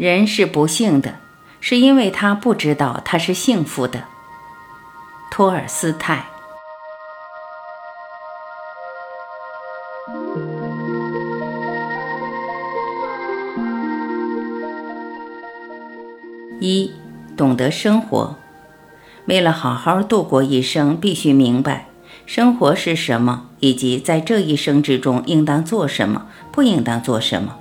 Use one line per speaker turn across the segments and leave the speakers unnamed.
人是不幸的，是因为他不知道他是幸福的。托尔斯泰。一，懂得生活。为了好好度过一生，必须明白生活是什么，以及在这一生之中应当做什么，不应当做什么。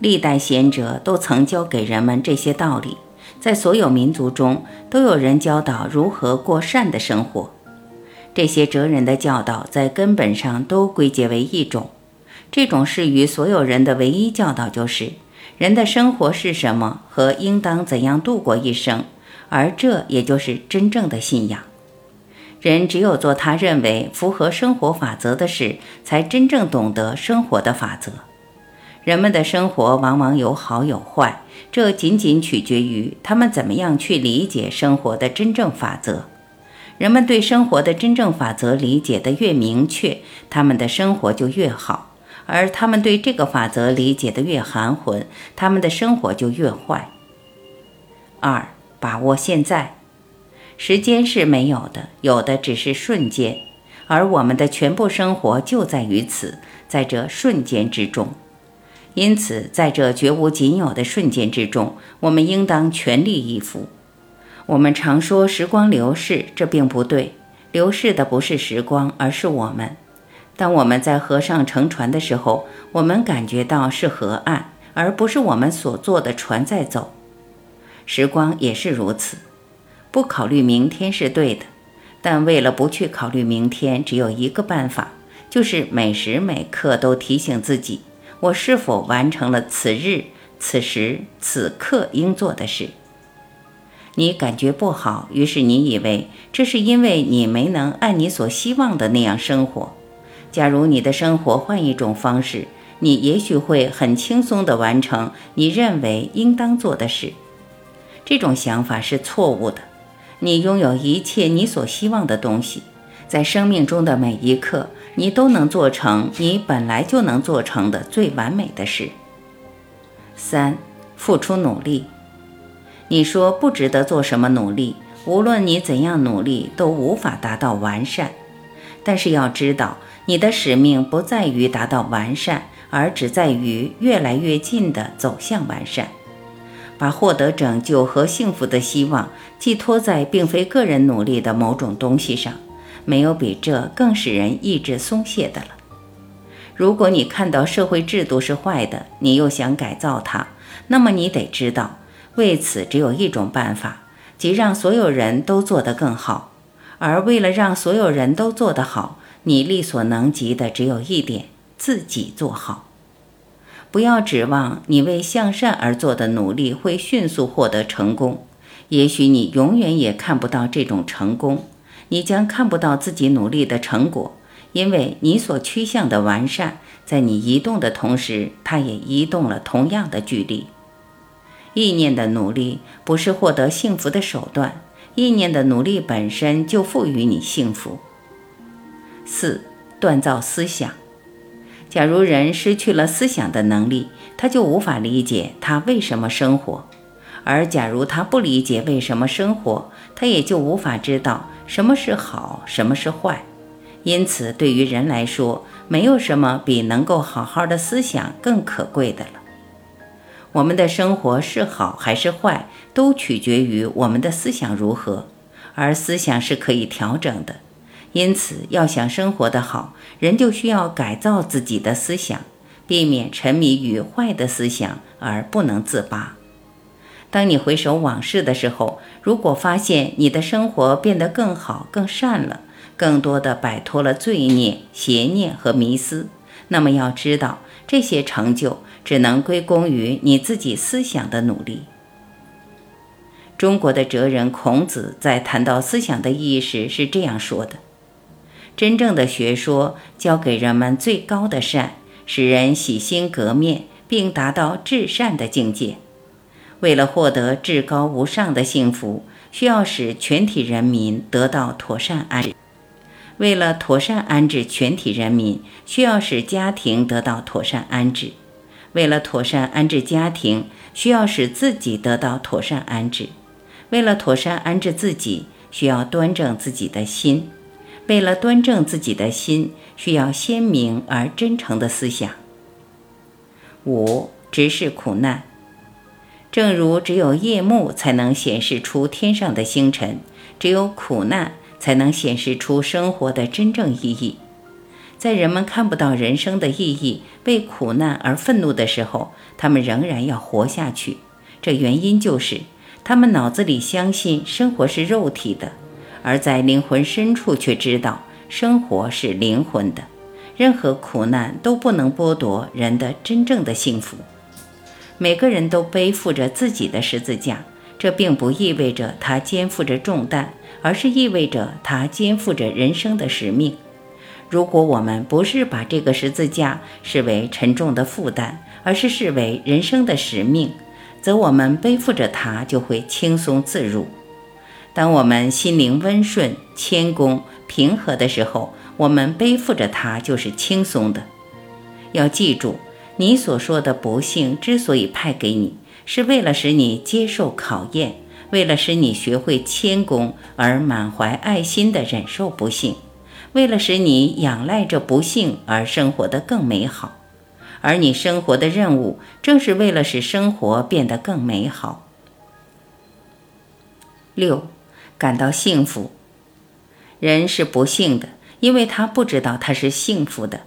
历代贤者都曾教给人们这些道理，在所有民族中都有人教导如何过善的生活。这些哲人的教导在根本上都归结为一种，这种适于所有人的唯一教导就是。人的生活是什么和应当怎样度过一生，而这也就是真正的信仰。人只有做他认为符合生活法则的事，才真正懂得生活的法则。人们的生活往往有好有坏，这仅仅取决于他们怎么样去理解生活的真正法则。人们对生活的真正法则理解的越明确，他们的生活就越好。而他们对这个法则理解的越含混，他们的生活就越坏。二，把握现在，时间是没有的，有的只是瞬间，而我们的全部生活就在于此，在这瞬间之中。因此，在这绝无仅有的瞬间之中，我们应当全力以赴。我们常说时光流逝，这并不对，流逝的不是时光，而是我们。当我们在河上乘船的时候，我们感觉到是河岸，而不是我们所坐的船在走。时光也是如此，不考虑明天是对的，但为了不去考虑明天，只有一个办法，就是每时每刻都提醒自己：我是否完成了此日、此时、此刻应做的事。你感觉不好，于是你以为这是因为你没能按你所希望的那样生活。假如你的生活换一种方式，你也许会很轻松地完成你认为应当做的事。这种想法是错误的。你拥有一切你所希望的东西，在生命中的每一刻，你都能做成你本来就能做成的最完美的事。三，付出努力。你说不值得做什么努力，无论你怎样努力，都无法达到完善。但是要知道。你的使命不在于达到完善，而只在于越来越近地走向完善。把获得拯救和幸福的希望寄托在并非个人努力的某种东西上，没有比这更使人意志松懈的了。如果你看到社会制度是坏的，你又想改造它，那么你得知道，为此只有一种办法，即让所有人都做得更好。而为了让所有人都做得好，你力所能及的只有一点：自己做好。不要指望你为向善而做的努力会迅速获得成功。也许你永远也看不到这种成功，你将看不到自己努力的成果，因为你所趋向的完善，在你移动的同时，它也移动了同样的距离。意念的努力不是获得幸福的手段，意念的努力本身就赋予你幸福。四锻造思想。假如人失去了思想的能力，他就无法理解他为什么生活；而假如他不理解为什么生活，他也就无法知道什么是好，什么是坏。因此，对于人来说，没有什么比能够好好的思想更可贵的了。我们的生活是好还是坏，都取决于我们的思想如何，而思想是可以调整的。因此，要想生活得好，人就需要改造自己的思想，避免沉迷于坏的思想而不能自拔。当你回首往事的时候，如果发现你的生活变得更好、更善了，更多的摆脱了罪孽、邪念和迷思，那么要知道，这些成就只能归功于你自己思想的努力。中国的哲人孔子在谈到思想的意义时是这样说的。真正的学说教给人们最高的善，使人洗心革面，并达到至善的境界。为了获得至高无上的幸福，需要使全体人民得到妥善安置。为了妥善安置全体人民，需要使家庭得到妥善安置。为了妥善安置家庭，需要使自己得到妥善安置；为了妥善安置自己，需要端正自己的心；为了端正自己的心，需要鲜明而真诚的思想。五、直视苦难。正如只有夜幕才能显示出天上的星辰，只有苦难才能显示出生活的真正意义。在人们看不到人生的意义、为苦难而愤怒的时候，他们仍然要活下去。这原因就是他们脑子里相信生活是肉体的，而在灵魂深处却知道生活是灵魂的。任何苦难都不能剥夺人的真正的幸福。每个人都背负着自己的十字架，这并不意味着他肩负着重担，而是意味着他肩负着人生的使命。如果我们不是把这个十字架视为沉重的负担，而是视为人生的使命，则我们背负着它就会轻松自如。当我们心灵温顺、谦恭、平和的时候，我们背负着它就是轻松的。要记住。你所说的不幸之所以派给你，是为了使你接受考验，为了使你学会谦恭而满怀爱心地忍受不幸，为了使你仰赖着不幸而生活得更美好。而你生活的任务，正是为了使生活变得更美好。六，感到幸福。人是不幸的，因为他不知道他是幸福的。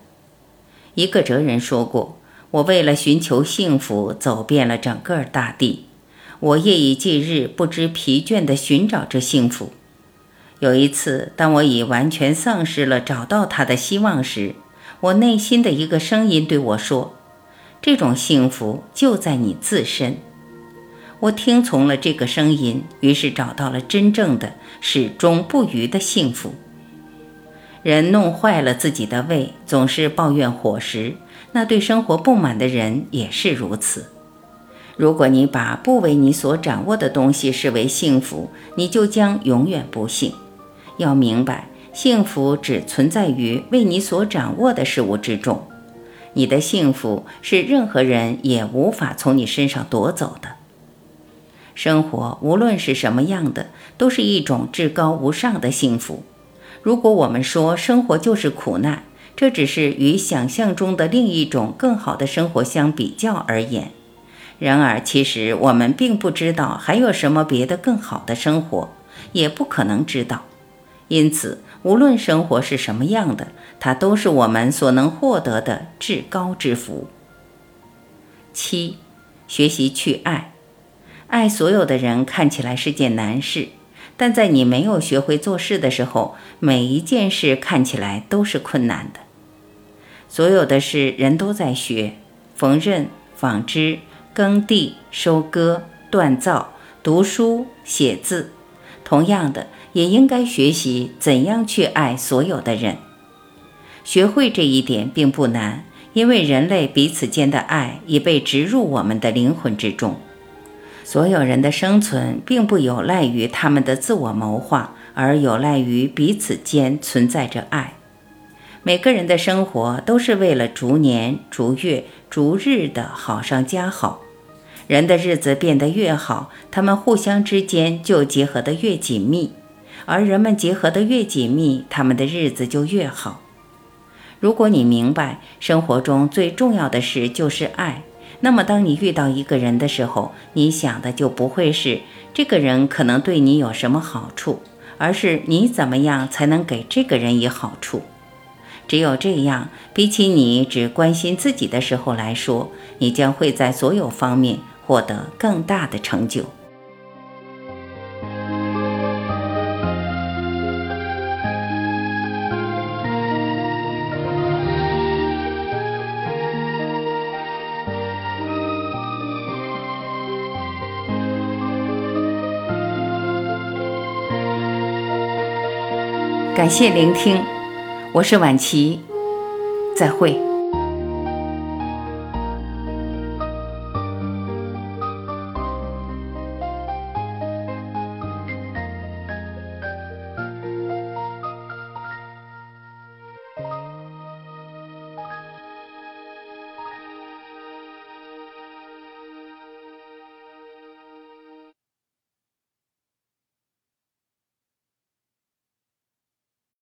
一个哲人说过。我为了寻求幸福，走遍了整个大地。我夜以继日，不知疲倦地寻找着幸福。有一次，当我已完全丧失了找到它的希望时，我内心的一个声音对我说：“这种幸福就在你自身。”我听从了这个声音，于是找到了真正的、始终不渝的幸福。人弄坏了自己的胃，总是抱怨伙食。那对生活不满的人也是如此。如果你把不为你所掌握的东西视为幸福，你就将永远不幸。要明白，幸福只存在于为你所掌握的事物之中。你的幸福是任何人也无法从你身上夺走的。生活无论是什么样的，都是一种至高无上的幸福。如果我们说生活就是苦难，这只是与想象中的另一种更好的生活相比较而言。然而，其实我们并不知道还有什么别的更好的生活，也不可能知道。因此，无论生活是什么样的，它都是我们所能获得的至高之福。七，学习去爱。爱所有的人看起来是件难事，但在你没有学会做事的时候，每一件事看起来都是困难的。所有的事，人都在学：缝纫、纺织、耕地、收割、锻造、读书、写字。同样的，也应该学习怎样去爱所有的人。学会这一点并不难，因为人类彼此间的爱已被植入我们的灵魂之中。所有人的生存并不有赖于他们的自我谋划，而有赖于彼此间存在着爱。每个人的生活都是为了逐年、逐月、逐日的好上加好。人的日子变得越好，他们互相之间就结合得越紧密，而人们结合得越紧密，他们的日子就越好。如果你明白生活中最重要的事就是爱，那么当你遇到一个人的时候，你想的就不会是这个人可能对你有什么好处，而是你怎么样才能给这个人以好处。只有这样，比起你只关心自己的时候来说，你将会在所有方面获得更大的成就。感谢聆听。我是晚琪，再会。